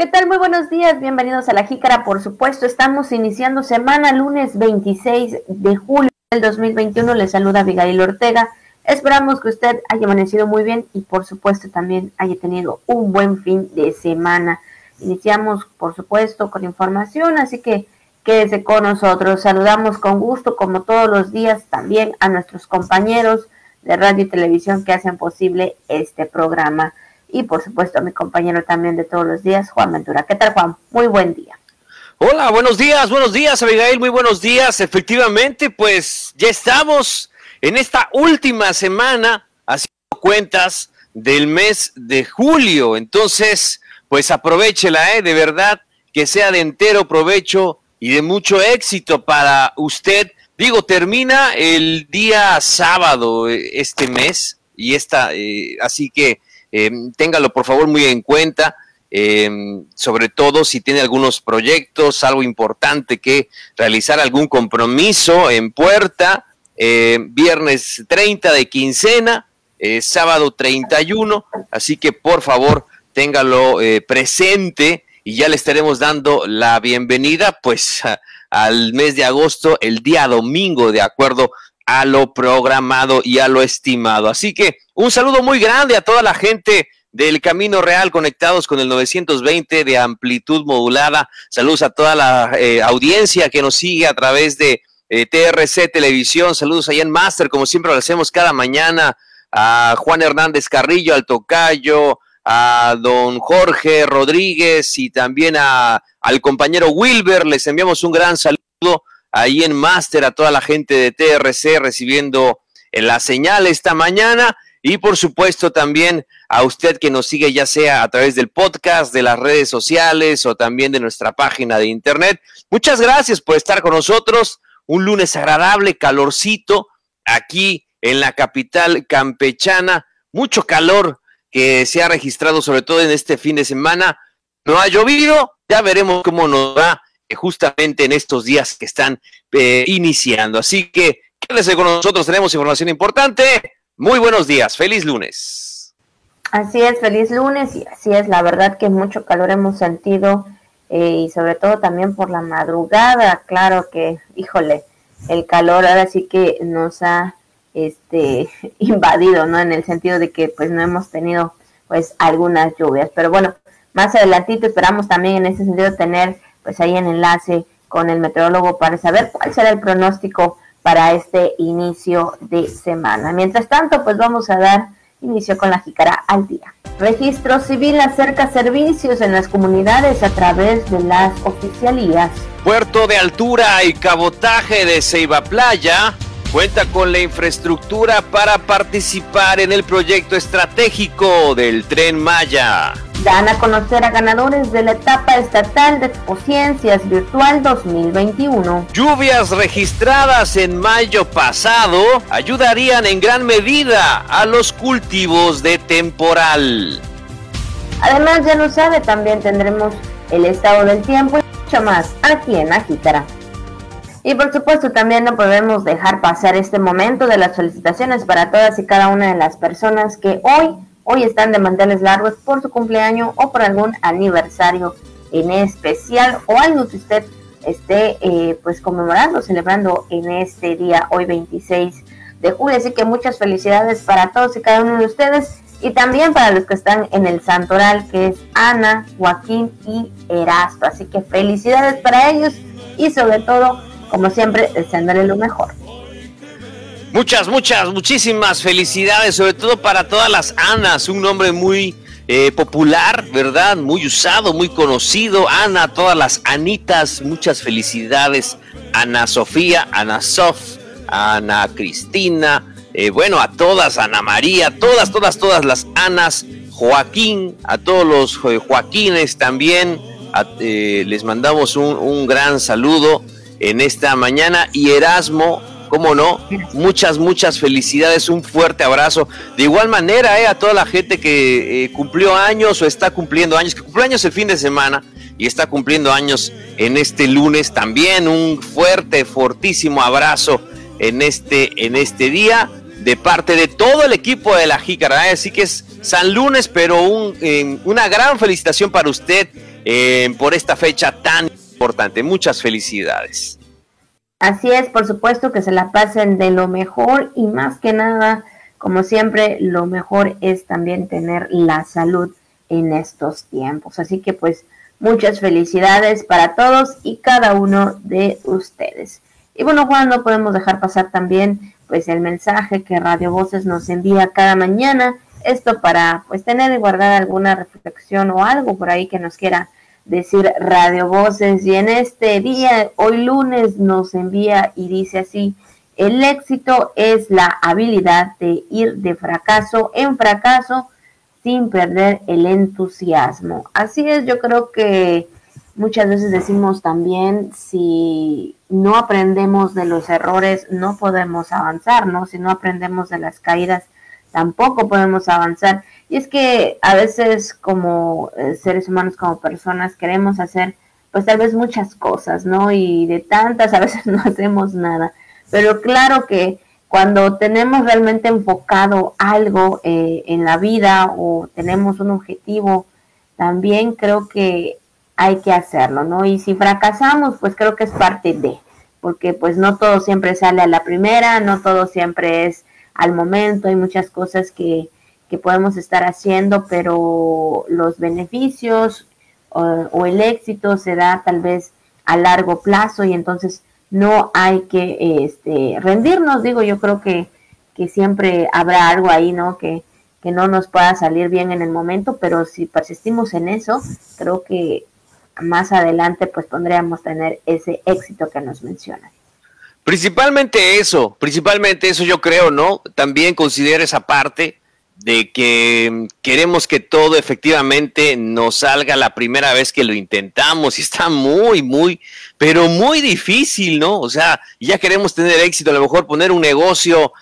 ¿Qué tal? Muy buenos días, bienvenidos a La Jícara, por supuesto, estamos iniciando semana lunes 26 de julio del 2021, les saluda Abigail Ortega, esperamos que usted haya amanecido muy bien y por supuesto también haya tenido un buen fin de semana. Iniciamos, por supuesto, con información, así que quédese con nosotros, saludamos con gusto, como todos los días, también a nuestros compañeros de radio y televisión que hacen posible este programa y por supuesto a mi compañero también de todos los días, Juan Ventura. ¿Qué tal, Juan? Muy buen día. Hola, buenos días, buenos días, Abigail, muy buenos días. Efectivamente, pues ya estamos en esta última semana haciendo cuentas del mes de julio. Entonces, pues aprovechela, ¿eh? de verdad, que sea de entero provecho y de mucho éxito para usted. Digo, termina el día sábado eh, este mes y esta, eh, así que eh, téngalo por favor muy en cuenta, em, sobre todo si tiene algunos proyectos, algo importante que realizar, algún compromiso en puerta, em, viernes 30 de quincena, eh, sábado 31, así que por favor téngalo eh, presente y ya le estaremos dando la bienvenida pues al mes de agosto, el día domingo, de acuerdo a lo programado y a lo estimado. Así que un saludo muy grande a toda la gente del Camino Real conectados con el 920 de amplitud modulada. Saludos a toda la eh, audiencia que nos sigue a través de eh, TRC Televisión. Saludos allá en Master, como siempre lo hacemos cada mañana. A Juan Hernández Carrillo, al Tocayo, a don Jorge Rodríguez y también a, al compañero Wilber. Les enviamos un gran saludo ahí en Master a toda la gente de TRC recibiendo eh, la señal esta mañana y por supuesto también a usted que nos sigue ya sea a través del podcast, de las redes sociales o también de nuestra página de internet. Muchas gracias por estar con nosotros. Un lunes agradable, calorcito aquí en la capital campechana. Mucho calor que se ha registrado sobre todo en este fin de semana. No ha llovido, ya veremos cómo nos va justamente en estos días que están eh, iniciando. Así que quédese con nosotros, tenemos información importante. Muy buenos días, feliz lunes. Así es, feliz lunes y así es, la verdad que mucho calor hemos sentido eh, y sobre todo también por la madrugada, claro que, híjole, el calor ahora sí que nos ha este invadido, ¿no? En el sentido de que pues no hemos tenido pues algunas lluvias, pero bueno, más adelantito esperamos también en ese sentido tener pues ahí en enlace con el meteorólogo para saber cuál será el pronóstico para este inicio de semana. Mientras tanto, pues vamos a dar inicio con la jícara al día. Registro civil acerca servicios en las comunidades a través de las oficialías. Puerto de altura y cabotaje de Ceiba Playa cuenta con la infraestructura para participar en el proyecto estratégico del tren Maya dan a conocer a ganadores de la etapa estatal de Expociencias Virtual 2021. Lluvias registradas en mayo pasado ayudarían en gran medida a los cultivos de temporal. Además, ya lo sabe, también tendremos el estado del tiempo y mucho más aquí en Agítara. Y por supuesto también no podemos dejar pasar este momento de las felicitaciones para todas y cada una de las personas que hoy hoy están de manteles largos por su cumpleaños o por algún aniversario en especial o algo que usted esté eh, pues conmemorando, celebrando en este día, hoy 26 de julio. Así que muchas felicidades para todos y cada uno de ustedes y también para los que están en el santoral, que es Ana, Joaquín y Erasto. Así que felicidades para ellos y sobre todo, como siempre, deseándole lo mejor. Muchas, muchas, muchísimas felicidades, sobre todo para todas las Anas, un nombre muy eh, popular, ¿verdad? Muy usado, muy conocido. Ana, todas las Anitas, muchas felicidades. Ana Sofía, Ana Sof, Ana Cristina, eh, bueno, a todas, Ana María, todas, todas, todas las Anas, Joaquín, a todos los eh, Joaquines también, les mandamos un, un gran saludo en esta mañana y Erasmo, cómo no, muchas, muchas felicidades, un fuerte abrazo. De igual manera, eh, a toda la gente que eh, cumplió años o está cumpliendo años, que cumplió años el fin de semana y está cumpliendo años en este lunes también, un fuerte, fortísimo abrazo en este, en este día de parte de todo el equipo de la Jícara. Eh. Así que es San Lunes, pero un, una gran felicitación para usted eh, por esta fecha tan importante. Muchas felicidades. Así es, por supuesto que se la pasen de lo mejor y más que nada, como siempre, lo mejor es también tener la salud en estos tiempos. Así que pues muchas felicidades para todos y cada uno de ustedes. Y bueno, Juan, no podemos dejar pasar también pues el mensaje que Radio Voces nos envía cada mañana. Esto para pues tener y guardar alguna reflexión o algo por ahí que nos quiera decir Radio Voces. Y en este día, hoy lunes, nos envía y dice así, el éxito es la habilidad de ir de fracaso en fracaso sin perder el entusiasmo. Así es, yo creo que muchas veces decimos también, si no aprendemos de los errores, no podemos avanzar, ¿no? Si no aprendemos de las caídas, tampoco podemos avanzar. Y es que a veces como eh, seres humanos, como personas, queremos hacer pues tal vez muchas cosas, ¿no? Y de tantas a veces no hacemos nada. Pero claro que cuando tenemos realmente enfocado algo eh, en la vida o tenemos un objetivo, también creo que hay que hacerlo, ¿no? Y si fracasamos, pues creo que es parte de, porque pues no todo siempre sale a la primera, no todo siempre es al momento, hay muchas cosas que, que podemos estar haciendo, pero los beneficios o, o el éxito se da tal vez a largo plazo y entonces no hay que este, rendirnos, digo, yo creo que, que siempre habrá algo ahí, ¿no? Que, que no nos pueda salir bien en el momento, pero si persistimos en eso, creo que más adelante pues podríamos tener ese éxito que nos mencionan. Principalmente eso, principalmente eso yo creo, ¿no? También considero esa parte de que queremos que todo efectivamente nos salga la primera vez que lo intentamos y está muy, muy, pero muy difícil, ¿no? O sea, ya queremos tener éxito, a lo mejor poner un negocio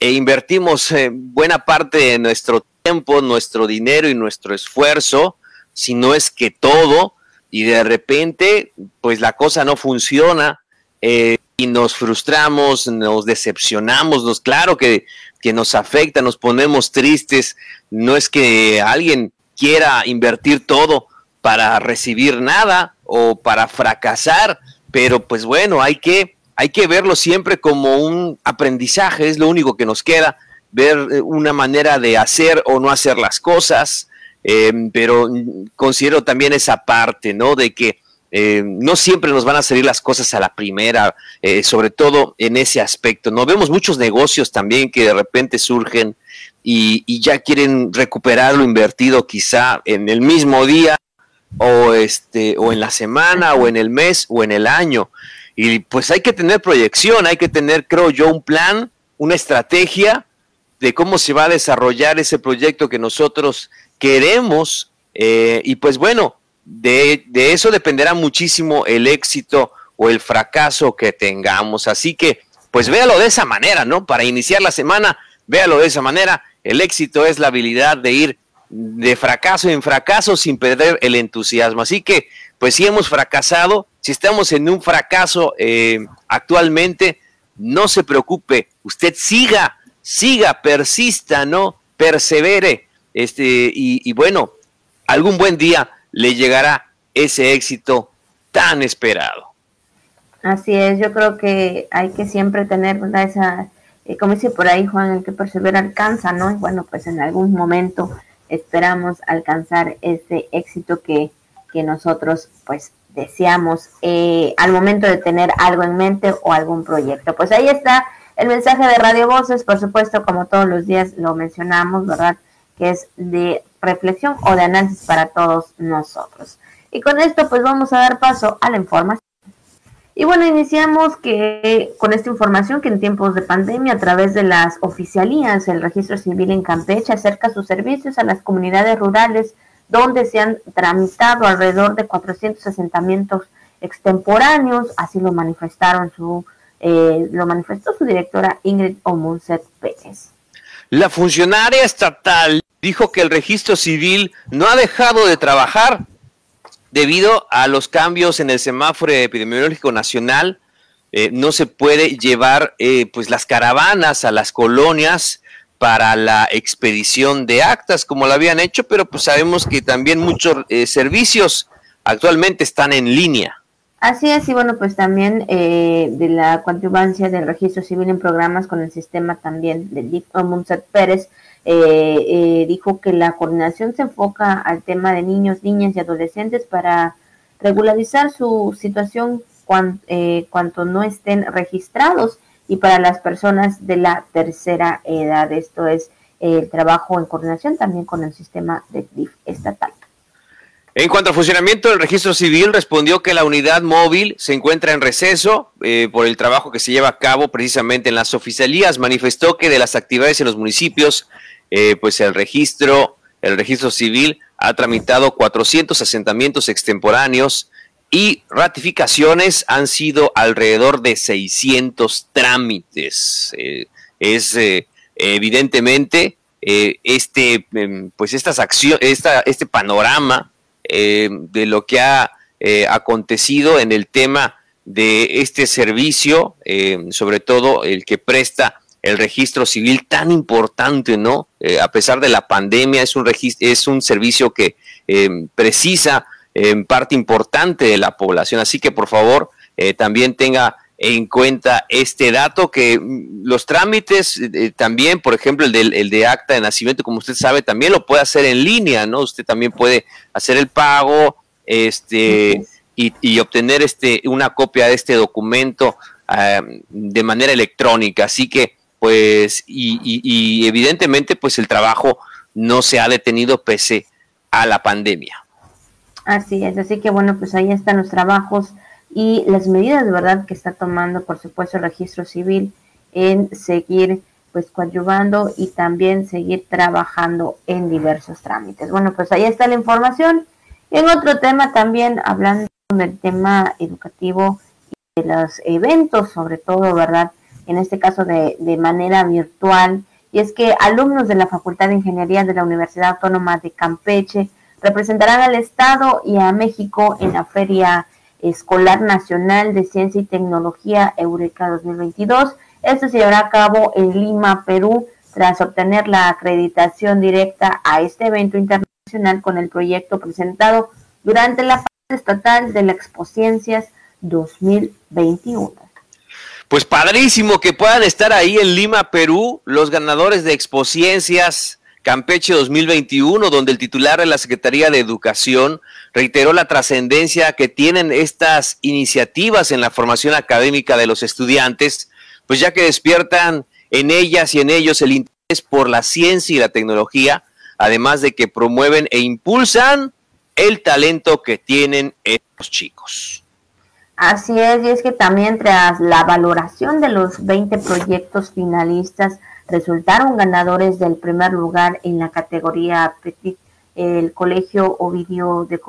e invertimos eh, buena parte de nuestro tiempo, nuestro dinero y nuestro esfuerzo, si no es que todo, y de repente, pues la cosa no funciona eh, y nos frustramos, nos decepcionamos, nos, claro que que nos afecta, nos ponemos tristes. No es que alguien quiera invertir todo para recibir nada o para fracasar, pero pues bueno, hay que, hay que verlo siempre como un aprendizaje, es lo único que nos queda, ver eh, una manera de hacer o no hacer las cosas, eh, pero considero también esa parte, ¿no? De que eh, no siempre nos van a salir las cosas a la primera, eh, sobre todo en ese aspecto. No vemos muchos negocios también que de repente surgen y, ya quieren recuperar lo invertido quizá en el mismo día o este o en la semana o en el mes o en el año. Y pues hay que tener proyección, hay que tener, creo yo, un plan, una estrategia de cómo se va a desarrollar ese proyecto que nosotros queremos. Eh, y pues bueno, de, eso dependerá muchísimo el éxito o el fracaso que tengamos. Así que, pues véalo de esa manera, ¿no? Para iniciar la semana, véalo de esa manera. El éxito es la habilidad de ir de fracaso en fracaso sin perder el entusiasmo. Así que, pues si hemos fracasado, si estamos en un fracaso eh, actualmente, no se preocupe, usted siga, siga, persista, ¿no? Persevere. Este, y, y bueno, algún buen día le llegará ese éxito tan esperado. Así es, yo creo que hay que siempre tener esa, eh, como dice por ahí Juan, el que persevera alcanza, ¿no? Y bueno, pues en algún momento esperamos alcanzar ese éxito que, que nosotros pues deseamos eh, al momento de tener algo en mente o algún proyecto. Pues ahí está el mensaje de Radio Voces, por supuesto, como todos los días lo mencionamos, ¿verdad? Que es de reflexión o de análisis para todos nosotros. Y con esto pues vamos a dar paso a la información. Y bueno, iniciamos que con esta información que en tiempos de pandemia a través de las oficialías, el registro civil en Campeche acerca sus servicios a las comunidades rurales donde se han tramitado alrededor de 400 asentamientos extemporáneos, así lo manifestaron su eh, lo manifestó su directora Ingrid Omunset Pérez. La funcionaria estatal dijo que el registro civil no ha dejado de trabajar debido a los cambios en el semáforo epidemiológico nacional. Eh, no se puede llevar eh, pues las caravanas a las colonias para la expedición de actas como lo habían hecho, pero pues sabemos que también muchos eh, servicios actualmente están en línea. Así es, y bueno, pues también eh, de la coadyuvancia del registro civil en programas con el sistema también del DIF, Pérez, eh, eh, dijo que la coordinación se enfoca al tema de niños, niñas y adolescentes para regularizar su situación eh, cuanto no estén registrados y para las personas de la tercera edad. Esto es el trabajo en coordinación también con el sistema de DIF estatal. En cuanto al funcionamiento del registro civil, respondió que la unidad móvil se encuentra en receso eh, por el trabajo que se lleva a cabo precisamente en las oficialías. Manifestó que de las actividades en los municipios, eh, pues el registro, el registro civil ha tramitado 400 asentamientos extemporáneos y ratificaciones han sido alrededor de 600 trámites. Eh, es evidentemente este, em, pues estas acciones, esta, este panorama eh, de lo que ha eh, acontecido en el tema de este servicio, eh, sobre todo el que presta el registro civil tan importante, ¿no? a pesar de la pandemia, es un, es un servicio que precisa en parte importante de la población. Así que por favor, también tenga en cuenta este dato que mm, los trámites eh, también, por ejemplo, el de, de acta de nacimiento, como usted sabe, también lo puede hacer en línea, ¿no? Usted también puede hacer el pago este, y, obtener este, una copia de este documento de manera electrónica. Así que, pues, y, y evidentemente, pues el trabajo no se ha detenido pese a la pandemia. Así es, así que bueno, pues ahí están los trabajos y las medidas verdad que está tomando, por supuesto, el registro civil en seguir pues coadyuvando y también seguir trabajando en diversos trámites. Bueno, pues ahí está la información. Y en otro tema también, hablando del tema educativo y de los eventos, sobre todo, ¿verdad? En este caso de, de manera virtual. Y es que alumnos de la Facultad de Ingeniería de la Universidad Autónoma de Campeche representarán al Estado y a México en la Feria Escolar Nacional de Ciencia y Tecnología Eureka 2022. Esto se llevará a cabo en Lima, Perú, tras obtener la acreditación directa a este evento internacional con el proyecto presentado durante la fase estatal de la Expociencias 2021. Pues padrísimo que puedan estar ahí en Lima, Perú, los ganadores de Expociencias Campeche 2021, donde el titular de la Secretaría de Educación reiteró la trascendencia que tienen estas iniciativas en la formación académica de los estudiantes, pues ya que despiertan en ellas y en ellos el interés por la ciencia y la tecnología, además de que promueven e impulsan el talento que tienen estos chicos. Así es, y es que también tras la valoración de los 20 proyectos finalistas, resultaron ganadores del primer lugar en la categoría Petit. El Colegio Ovidio de,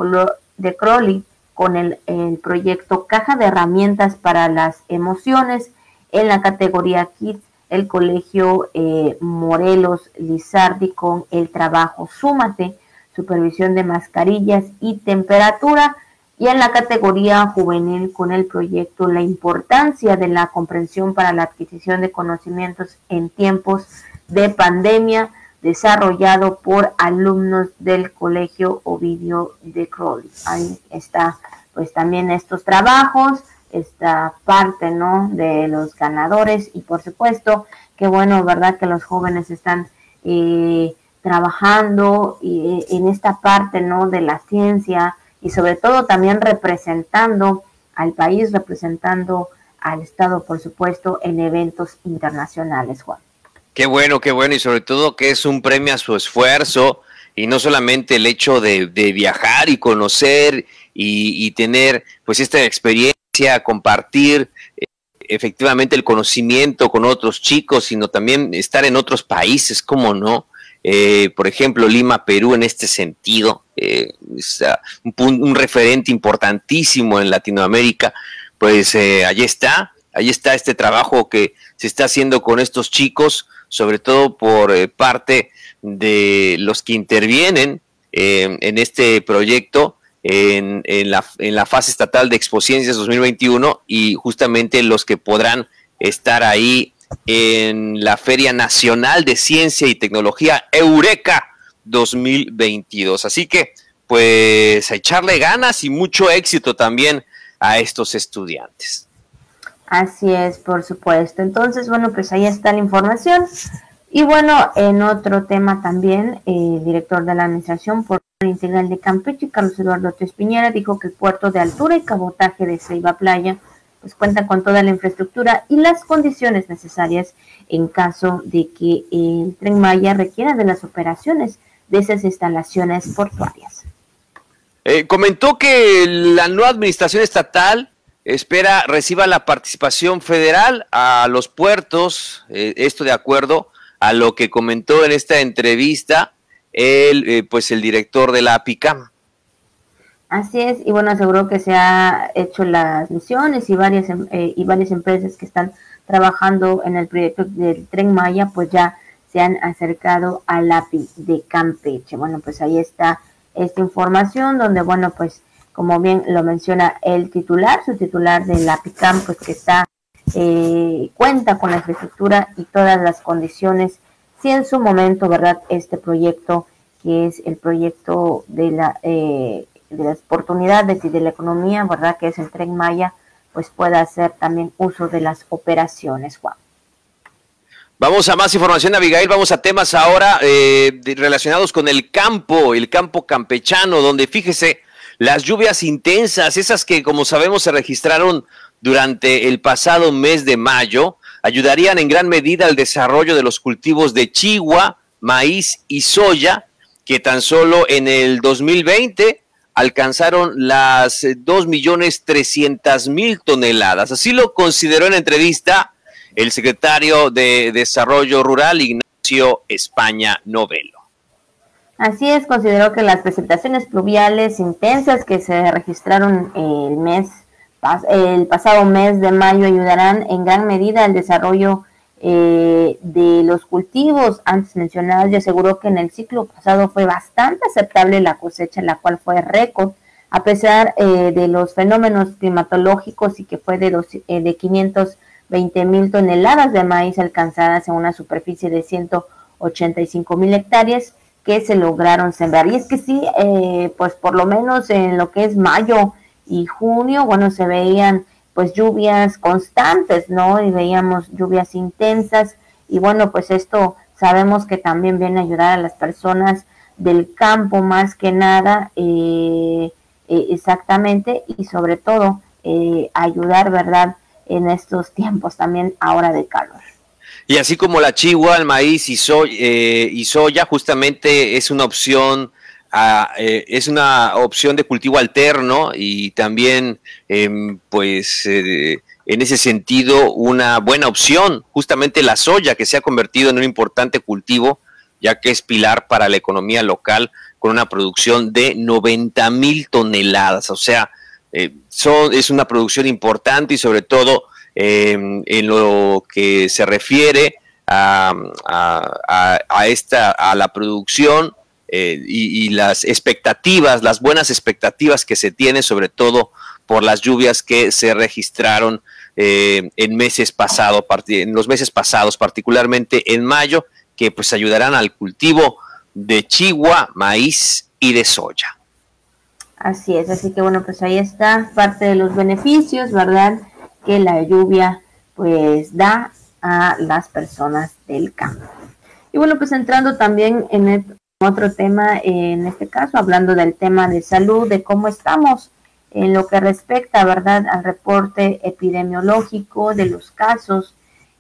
de Crowley con el, proyecto Caja de Herramientas para las Emociones. En la categoría Kids el Colegio eh, Morelos Lizardi con el trabajo Súmate, supervisión de mascarillas y temperatura y en la categoría juvenil con el proyecto La importancia de la comprensión para la adquisición de conocimientos en tiempos de pandemia, desarrollado por alumnos del Colegio Ovidio de Crowley. Ahí está, pues también estos trabajos, esta parte, ¿no? De los ganadores y por supuesto, qué bueno, ¿verdad? Que los jóvenes están eh, trabajando eh, en esta parte, ¿no? De la ciencia, y sobre todo también representando al país, representando al Estado, por supuesto, en eventos internacionales, Juan. Qué bueno, qué bueno, y sobre todo que es un premio a su esfuerzo y no solamente el hecho de, viajar y conocer y, tener pues esta experiencia, compartir eh, efectivamente el conocimiento con otros chicos, sino también estar en otros países, ¿cómo no? Eh, por ejemplo, Lima, Perú, en este sentido, eh, es un, un, referente importantísimo en Latinoamérica, pues eh, allí está, ahí está este trabajo que se está haciendo con estos chicos, sobre todo por parte de los que intervienen en este proyecto. En, en, la, en la fase estatal de Expociencias 2021 y justamente los que podrán estar ahí en la Feria Nacional de Ciencia y Tecnología Eureka 2022. Así que, pues a echarle ganas y mucho éxito también a estos estudiantes. Así es, por supuesto. Entonces, bueno, pues ahí está la información. Y bueno, en otro tema también, el director de la Administración por Integral de Campeche, Carlos Eduardo Tespiñera, dijo que el puerto de altura y cabotaje de Ceiba Playa pues cuenta con toda la infraestructura y las condiciones necesarias en caso de que el tren Maya requiera de las operaciones de esas instalaciones portuarias. Eh, comentó que la nueva administración estatal espera reciba la participación federal a los puertos, eh, esto de acuerdo a lo que comentó en esta entrevista el, eh, pues el director de la APICAM. Así es, y bueno, aseguró que se ha hecho las misiones y varias, em, eh, y varias empresas que están trabajando en el proyecto del Tren Maya, pues ya se han acercado al API de Campeche. Bueno, pues ahí está esta información donde, bueno, pues como bien lo menciona el titular, su titular del APICAM, pues que está, eh, cuenta con la infraestructura y todas las condiciones, si en su momento, ¿verdad? Este proyecto, que es el proyecto de la... Eh, de las oportunidades y de la economía, ¿verdad? Que es el tren Maya, pues pueda hacer también uso de las operaciones, Juan. Vamos a más información, Abigail. Vamos a temas ahora eh, relacionados con el campo, el campo campechano, donde fíjese las lluvias intensas, esas que como sabemos se registraron durante el pasado mes de mayo, ayudarían en gran medida al desarrollo de los cultivos de chigua, maíz y soya, que tan solo en el 2020 alcanzaron las 2.300.000 toneladas. Así lo consideró en entrevista el secretario de Desarrollo Rural, Ignacio España Novelo. Así es, consideró que las precipitaciones pluviales intensas que se registraron el mes el pasado mes de mayo ayudarán en gran medida al desarrollo eh, de los cultivos antes mencionados y aseguró que en el ciclo pasado fue bastante aceptable la cosecha, la cual fue récord, a pesar eh, de los fenómenos climatológicos y que fue de, dos, eh, de 520 mil toneladas de maíz alcanzadas en una superficie de 185 mil hectáreas que se lograron sembrar. Y es que sí, eh, pues por lo menos en lo que es mayo y junio, bueno, se veían pues lluvias constantes, ¿no? Y veíamos lluvias intensas y bueno, pues esto sabemos que también viene a ayudar a las personas del campo más que nada, eh, eh, exactamente, y sobre todo eh, ayudar, ¿verdad? En estos tiempos también ahora de calor. Y así como la chigua, el maíz y, y soya, justamente es una opción eh, es una opción de cultivo alterno y también, em, pues, eh, en ese sentido, una buena opción, justamente la soya, que se ha convertido en un importante cultivo, ya que es pilar para la economía local, con una producción de 90 mil toneladas. O sea, eh, es una producción importante y sobre todo em, en lo que se refiere a, a, esta, a la producción eh, y, las expectativas, las buenas expectativas que se tienen, sobre todo por las lluvias que se registraron eh, en meses pasados, en los meses pasados, particularmente en mayo, que pues ayudarán al cultivo de chigua, maíz y de soya. Así es, así que bueno, pues ahí está parte de los beneficios, ¿verdad? Que la lluvia pues da a las personas del campo. Y bueno, pues entrando también en el otro tema, en este caso, hablando del tema de salud, de cómo estamos en lo que respecta, ¿verdad?, al reporte epidemiológico de los casos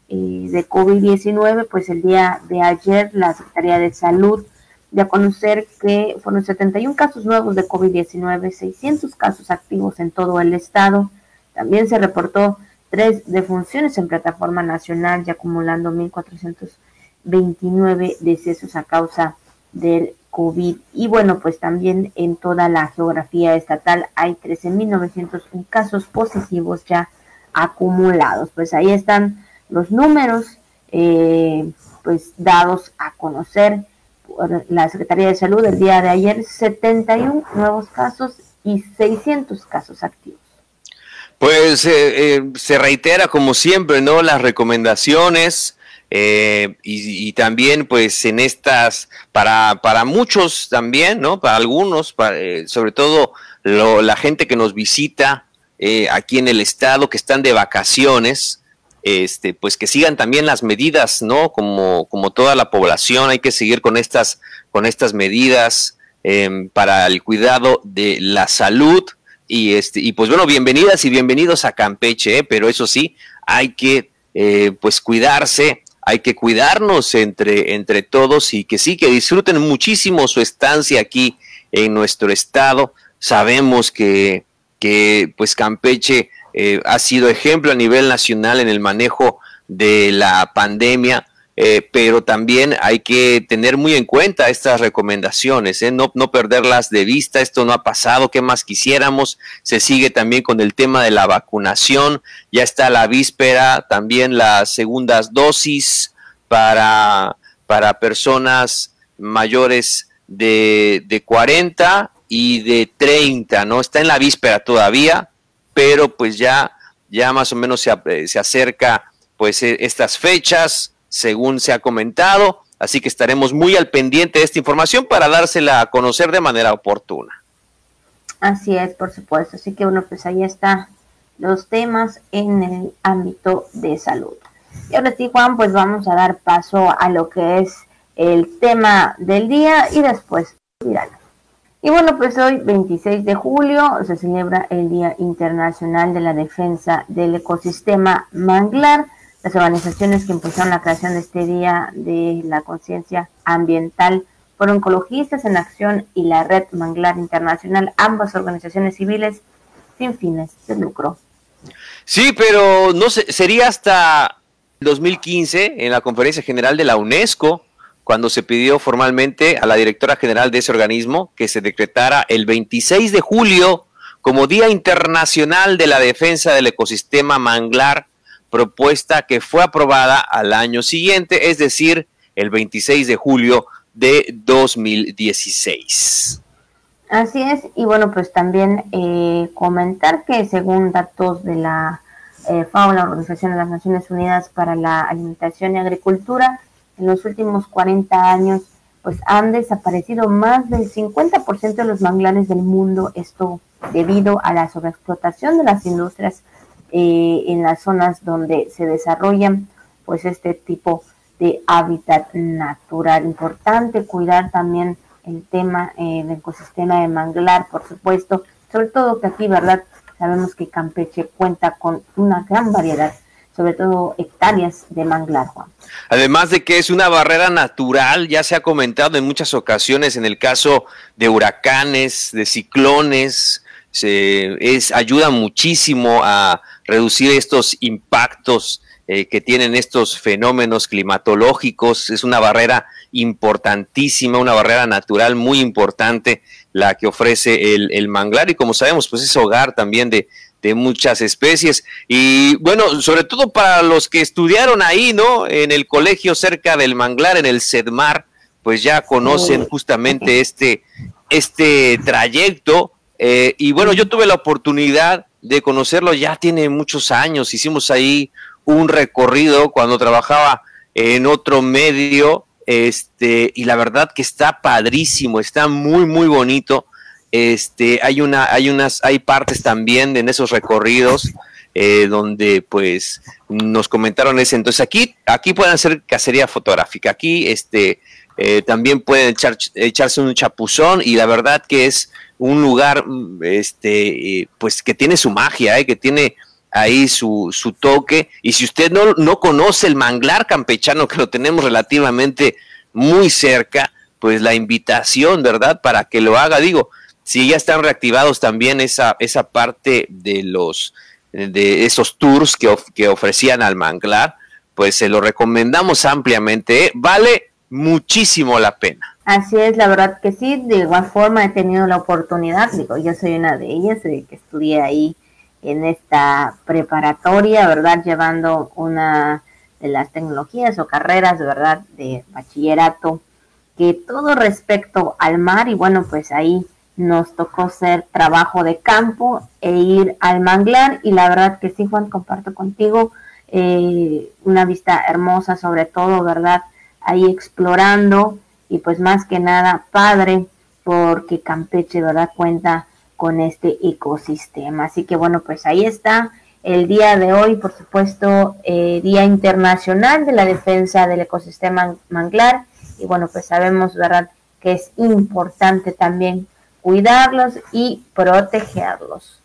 eh, de COVID-19, pues el día de ayer la Secretaría de Salud dio a conocer que fueron 71 casos nuevos de COVID-19, 600 casos activos en todo el estado. También se reportó tres defunciones en plataforma nacional y acumulando 1.429 decesos a causa de del COVID. Y bueno, pues también en toda la geografía estatal hay 13.901 casos positivos ya acumulados. Pues ahí están los números eh, pues dados a conocer por la Secretaría de Salud el día de ayer, 71 nuevos casos y 600 casos activos. Pues eh, eh, se reitera como siempre, ¿no? Las recomendaciones eh, y, también pues en estas, para, para muchos también, ¿no? Para algunos, eh, sobre todo la gente que nos visita eh, aquí en el estado, que están de vacaciones, este, pues que sigan también las medidas, ¿no? Como, como toda la población, hay que seguir con estas, con estas medidas em, para el cuidado de la salud. Y, este, y pues bueno, bienvenidas y bienvenidos a Campeche, pero eso sí, hay que pues cuidarse, hay que cuidarnos entre, entre todos y que sí, que disfruten muchísimo su estancia aquí en nuestro estado. Sabemos que, que pues Campeche eh, ha sido ejemplo a nivel nacional en el manejo de la pandemia eh, pero también hay que tener muy en cuenta estas recomendaciones, ¿eh? no, perderlas de vista, esto no ha pasado, ¿qué más quisiéramos? Se sigue también con el tema de la vacunación, ya está la víspera, también las segundas dosis para, para personas mayores de, de 40 y de 30, ¿no? Está en la víspera todavía, pero pues ya, ya más o menos se, se acerca pues e, estas fechas, según se ha comentado. Así que estaremos muy al pendiente de esta información para dársela a conocer de manera oportuna. Así es, por supuesto. Así que bueno, pues ahí están los temas en el ámbito de salud. Y ahora sí, Juan, pues vamos a dar paso a lo que es el tema del día y después viral. Y bueno, pues hoy, 26 de julio, se celebra el Día Internacional de la Defensa del Ecosistema Manglar las organizaciones que impulsaron la creación de este Día de la Conciencia Ambiental fueron Ecologistas en Acción y la Red Manglar Internacional, ambas organizaciones civiles sin fines de lucro. Sí, pero no sería hasta 2015 en la Conferencia General de la UNESCO cuando se pidió formalmente a la directora general de ese organismo que se decretara el 26 de julio como Día Internacional de la Defensa del Ecosistema Manglar propuesta que fue aprobada al año siguiente, es decir, el 26 de julio de 2016. Así es, y bueno, pues también eh, comentar que según datos de la eh, FAO, la Organización de las Naciones Unidas para la Alimentación y Agricultura, en los últimos 40 años, pues han desaparecido más del 50% de los manglares del mundo, esto debido a la sobreexplotación de las industrias eh, en las zonas donde se desarrollan pues este tipo de hábitat natural. Importante cuidar también el tema eh, del ecosistema de manglar, por supuesto, sobre todo que aquí, ¿verdad? Sabemos que Campeche cuenta con una gran variedad sobre todo hectáreas de manglar. Además de que es una barrera natural, ya se ha comentado en muchas ocasiones en el caso de huracanes, de ciclones, se, es, ayuda muchísimo a reducir estos impactos eh, que tienen estos fenómenos climatológicos. Es una barrera importantísima, una barrera natural muy importante la que ofrece el, manglar y como sabemos, pues es hogar también de, de muchas especies. Y bueno, sobre todo para los que estudiaron ahí, ¿no? En el colegio cerca del manglar, en el Sedmar, pues ya conocen justamente este, este trayecto eh, y bueno, yo tuve la oportunidad de conocerlo, ya tiene muchos años, hicimos ahí un recorrido cuando trabajaba en otro medio, este, y la verdad que está padrísimo, está muy, muy bonito. Este, hay una, hay unas, hay partes también en esos recorridos eh, donde pues nos comentaron ese. Entonces aquí, aquí pueden hacer cacería fotográfica, aquí este, eh, también pueden echarse un chapuzón y la verdad que es un lugar este, eh, pues que tiene su magia, eh, que tiene ahí su, su toque. Y si usted no, no conoce el manglar campechano, que lo tenemos relativamente muy cerca, pues la invitación, ¿verdad? Para que lo haga, digo, si ya están reactivados también esa, esa parte de los de esos tours que, que ofrecían al manglar, pues se lo recomendamos ampliamente. ¿eh? Vale muchísimo la pena. Así es, la verdad que sí, de igual forma he tenido la oportunidad, digo, yo soy una de ellas, de que estudié ahí en esta preparatoria, ¿verdad? Llevando una de las tecnologías o carreras, ¿verdad? De bachillerato, que todo respecto al mar y bueno, pues ahí nos tocó hacer trabajo de campo e ir al manglar y la verdad que sí, Juan, comparto contigo, eh, una vista hermosa sobre todo, ¿verdad? Ahí explorando y pues más que nada padre porque Campeche, ¿verdad? Cuenta con este ecosistema. Así que bueno, pues ahí está el día de hoy, por supuesto, eh, Día Internacional de la Defensa del Ecosistema Manglar. Y bueno, pues sabemos, ¿verdad?, que es importante también cuidarlos y protegerlos.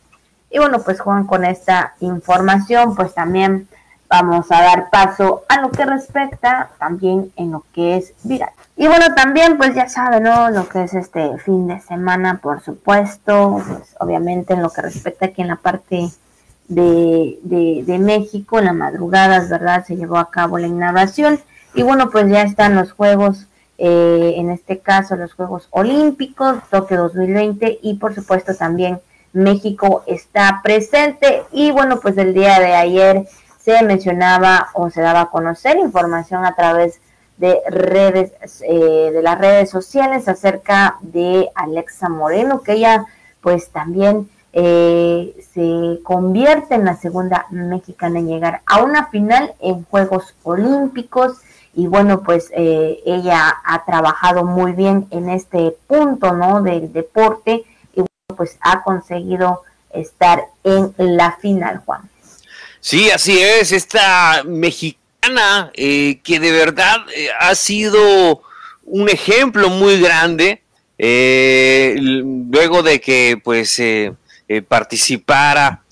Y bueno, pues Juan, con esta información, pues también vamos a dar paso a lo que respecta también en lo que es viral. Y bueno, también pues ya saben, ¿no? Lo que es este fin de semana, por supuesto, pues obviamente en lo que respecta aquí en la parte de, de, México, en la madrugada, ¿verdad? Se llevó a cabo la inauguración y bueno, pues ya están los Juegos, eh, en este caso los Juegos Olímpicos, Tokio 2020 y por supuesto también México está presente y bueno, pues el día de ayer se mencionaba o se daba a conocer información a través de redes, eh, de las redes sociales acerca de Alexa Moreno, que ella pues también eh, se convierte en la segunda mexicana en llegar a una final en Juegos Olímpicos y bueno pues eh, ella ha trabajado muy bien en este punto no del deporte y bueno, pues ha conseguido estar en la final Juan. Sí, así es, esta mexicana eh, que de verdad eh, ha sido un ejemplo muy grande, eh, luego de que pues participara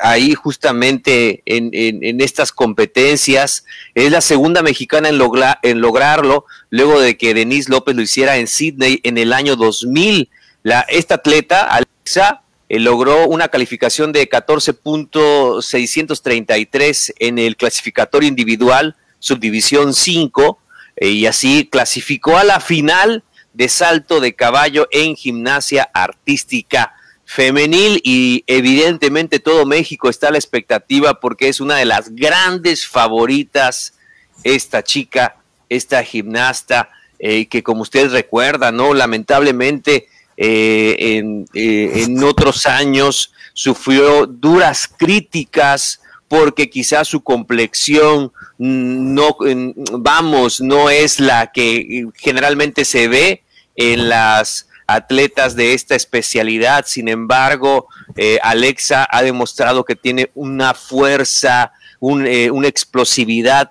ahí justamente en, estas competencias. Es la segunda mexicana en, en lograrlo, luego de que Denise López lo hiciera en Sydney en el año 2000. La, esta atleta, Alexa, eh, logró una calificación de 14.633 en el clasificatorio individual, subdivisión 5, eh, y así clasificó a la final de salto de caballo en gimnasia artística femenil y evidentemente todo México está a la expectativa porque es una de las grandes favoritas esta chica, esta gimnasta, eh, que como ustedes recuerdan, ¿no? Lamentablemente eh, eh, en, otros años sufrió duras críticas porque quizás su complexión no, vamos, no es la que generalmente se ve en las atletas de esta especialidad. Sin embargo, eh, Alexa ha demostrado que tiene una fuerza, una explosividad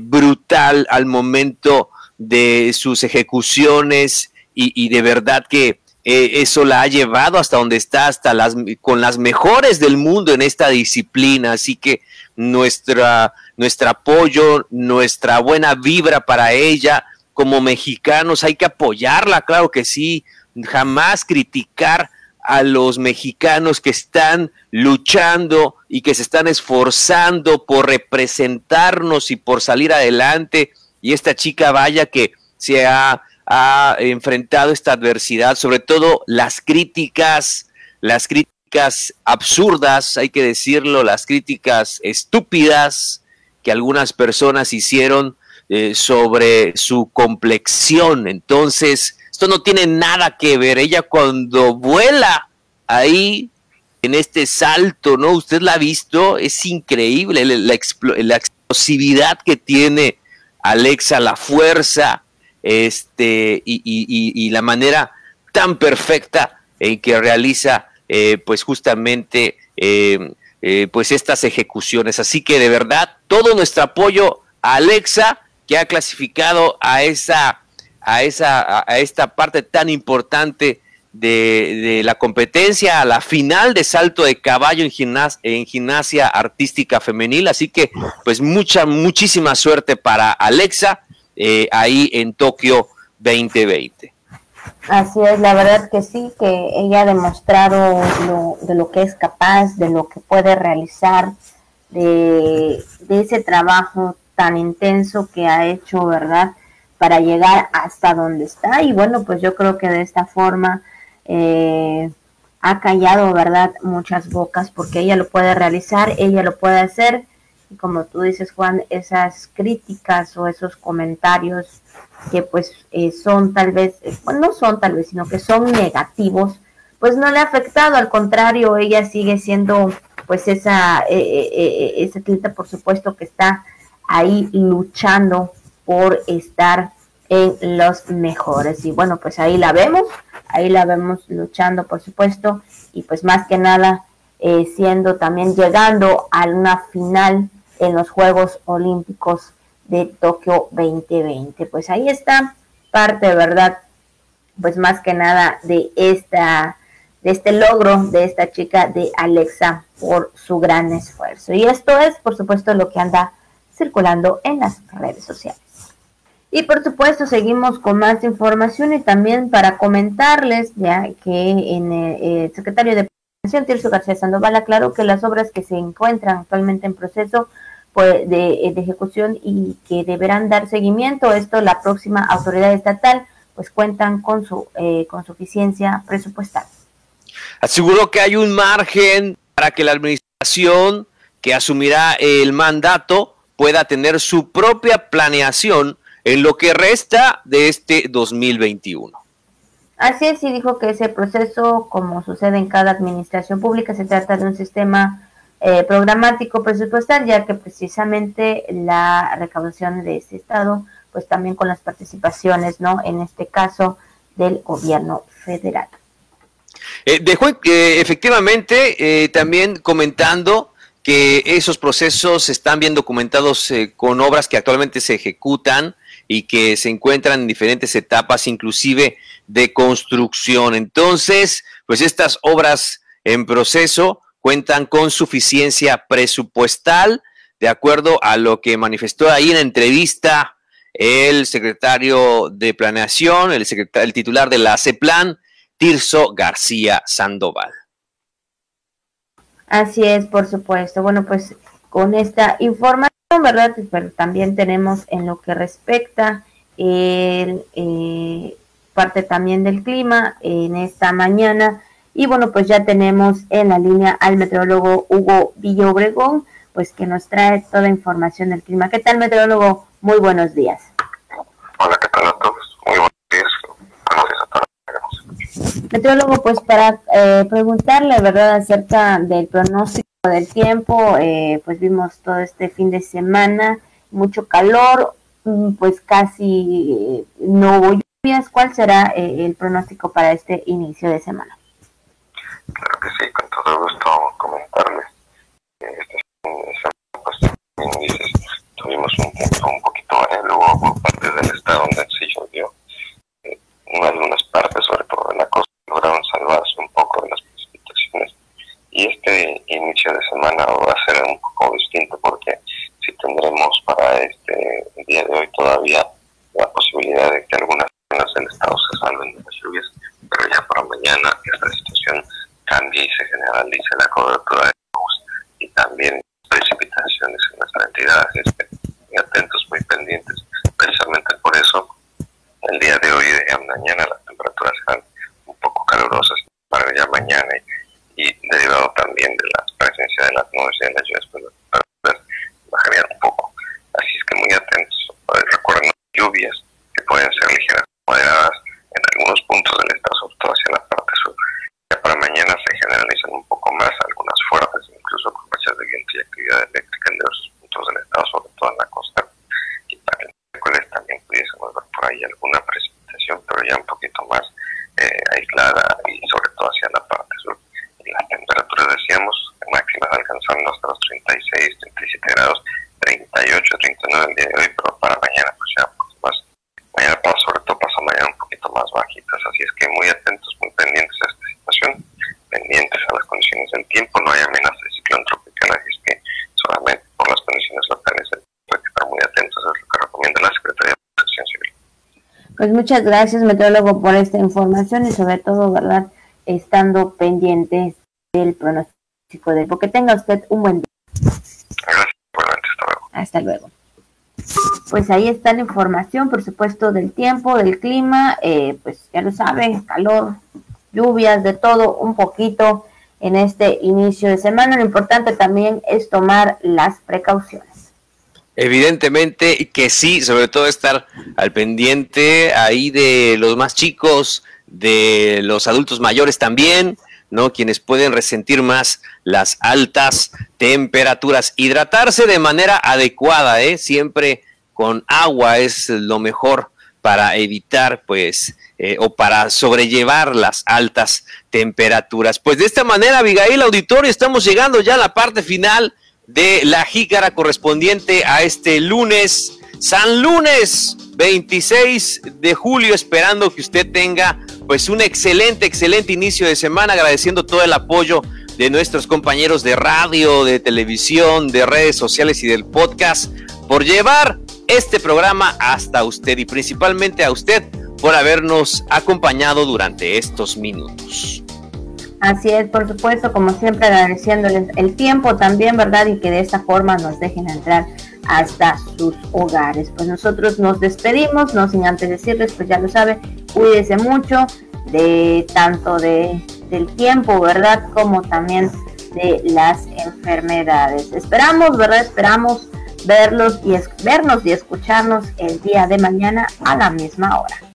brutal al momento de sus ejecuciones y de verdad que eh, eso la ha llevado hasta donde está, hasta las con las mejores del mundo en esta disciplina. Así que nuestra, nuestro apoyo, nuestra buena vibra para ella, como mexicanos, hay que apoyarla, claro que sí, jamás criticar a los mexicanos que están luchando y que se están esforzando por representarnos y por salir adelante. Y esta chica, vaya que se ha ha enfrentado esta adversidad, sobre todo las críticas, las críticas absurdas, hay que decirlo, las críticas estúpidas que algunas personas hicieron eh, sobre su complexión. Entonces, esto no tiene nada que ver. Ella cuando vuela ahí en este salto, ¿no? Usted la ha visto, es increíble la, la explosividad que tiene Alexa, la fuerza, este, y, la manera tan perfecta en que realiza eh, pues justamente eh, eh, pues estas ejecuciones. Así que de verdad, todo nuestro apoyo a Alexa, que ha clasificado a esa, a esa, a esta parte tan importante de, la competencia, a la final de salto de caballo en, en gimnasia artística femenil. Así que, pues mucha, muchísima suerte para Alexa eh, ahí en Tokio 2020. Así es, la verdad que sí, que ella ha demostrado de lo que es capaz, de lo que puede realizar, de, ese trabajo tan intenso que ha hecho, ¿verdad? Para llegar hasta donde está. Y bueno, pues yo creo que de esta forma eh, ha callado, ¿verdad? Muchas bocas porque ella lo puede realizar, ella lo puede hacer como tú dices Juan, esas críticas o esos comentarios que pues eh, son tal vez, eh, bueno, no son tal vez, sino que son negativos, pues no le ha afectado, al contrario, ella sigue siendo pues esa, eh, eh, eh, ese atleta por supuesto que está ahí luchando por estar en los mejores. Y bueno, pues ahí la vemos, ahí la vemos luchando, por supuesto, y pues más que nada siendo también llegando a una final en los Juegos Olímpicos de Tokio 2020. Pues ahí está parte, ¿verdad? Pues más que nada de esta de este logro de esta chica de Alexa por su gran esfuerzo. Y esto es, por supuesto, lo que anda circulando en las redes sociales. Y por supuesto seguimos con más información y también para comentarles ya que en eh, el, secretario de Prevención, Tirso García Sandoval, aclaró que las obras que se encuentran actualmente en proceso pues, de, ejecución y que deberán dar seguimiento, esto la próxima autoridad estatal, pues cuentan con su eh, con suficiencia presupuestal. Aseguró que hay un margen para que la administración que asumirá el mandato pueda tener su propia planeación en lo que resta de este 2021. Así es, y dijo que ese proceso, como sucede en cada administración pública, se trata de un sistema eh, programático presupuestal, ya que precisamente la recaudación de este estado, pues también con las participaciones, ¿no? En este caso del gobierno federal. Eh, dejó eh, efectivamente eh, también comentando que esos procesos están bien documentados con obras que actualmente se ejecutan y que se encuentran en diferentes etapas, inclusive de construcción. Entonces, pues estas obras en proceso cuentan con suficiencia presupuestal, de acuerdo a lo que manifestó ahí en la entrevista el secretario de Planeación, el, el titular de la CEPLAN, Tirso García Sandoval. Así es, por supuesto. Bueno, pues con esta información, ¿verdad? Pero también tenemos en lo que respecta el, eh, parte también del clima en esta mañana. Y bueno, pues ya tenemos en la línea al meteorólogo Hugo Villobregón, pues que nos trae toda información del clima. ¿Qué tal, meteorólogo? Muy buenos días. Hola, ¿qué tal a todos? Muy buenos días. Buenos a todos. Meteorólogo, pues para eh, preguntarle, ¿verdad?, acerca del pronóstico del tiempo, eh, pues vimos todo este fin de semana, mucho calor, mm, pues casi eh, no hubo lluvias. ¿Cuál será el pronóstico para este inicio de semana? Claro que sí, con todo gusto comentarles. Este pues, tuvimos un tiempo un poquito luego por parte del estado donde se llovió en algunas partes, sobre todo en la costa lograron salvarse un poco de las precipitaciones. Y este inicio de semana va a ser un poco distinto porque si tendremos para este día de hoy todavía la posibilidad de que algunas zonas del estado se salven de las lluvias, pero ya para mañana esta situación cambie y se generalice la cobertura de luz y también precipitaciones en nuestra entidad. Estén atentos, muy pendientes. Precisamente por eso, el día de hoy y de mañana las temperaturas serán poco calurosas para ya mañana y, derivado también de la presencia de las nubes y de las lluvias, pues las bajarían un poco. Así es que muy atentos. Recuerden lluvias que pueden ser ligeras o moderadas en algunos puntos del estado, sobre todo hacia la parte sur. Ya para mañana se generalizan un poco más, algunas fuertes, incluso con fechas de viento y actividad eléctrica en diversos puntos del estado, sobre todo en la costa. Y para el miércoles también pudiésemos ver por ahí alguna pero ya un poquito más eh, aislada y sobre todo hacia la parte sur. Las temperaturas, decíamos, máximas alcanzando hasta los 36, 37 grados, 38, 39 el día de hoy, pero para mañana pues ya pues, más, mañana sobre todo pasa mañana un poquito más bajitas, así es que muy atentos, muy pendientes a esta situación, pendientes a las condiciones del tiempo, no hay amenaza de ciclón tropical, así es que solamente por las condiciones locales hay que estar muy atentos, es lo que recomienda la Secretaría de Protección Civil. Pues muchas gracias, meteorólogo, por esta información y sobre todo, ¿verdad? Estando pendientes del pronóstico de porque tenga usted un buen día. Hasta luego. Pues ahí está la información, por supuesto, del tiempo, del clima, eh, pues ya lo sabe, calor, lluvias, de todo un poquito en este inicio de semana. Lo importante también es tomar las precauciones. Evidentemente que sí, sobre todo estar al pendiente ahí de los más chicos, de los adultos mayores también, ¿no? Quienes pueden resentir más las altas temperaturas. Hidratarse de manera adecuada, ¿eh? Siempre con agua es lo mejor para evitar, pues, eh, o para sobrellevar las altas temperaturas. Pues de esta manera, Abigail Auditorio, estamos llegando ya a la parte final de la jícara correspondiente a este lunes, San Lunes 26 de julio, esperando que usted tenga pues un excelente, excelente inicio de semana, agradeciendo todo el apoyo de nuestros compañeros de radio, de televisión, de redes sociales y del podcast por llevar este programa hasta usted y principalmente a usted por habernos acompañado durante estos minutos. Así es, por supuesto, como siempre agradeciéndoles el tiempo también, ¿verdad? Y que de esta forma nos dejen entrar hasta sus hogares. Pues nosotros nos despedimos, no sin antes decirles, pues ya lo sabe, cuídese mucho de tanto de, del tiempo, ¿verdad? Como también de las enfermedades. Esperamos, ¿verdad? Esperamos verlos y vernos y escucharnos el día de mañana a la misma hora.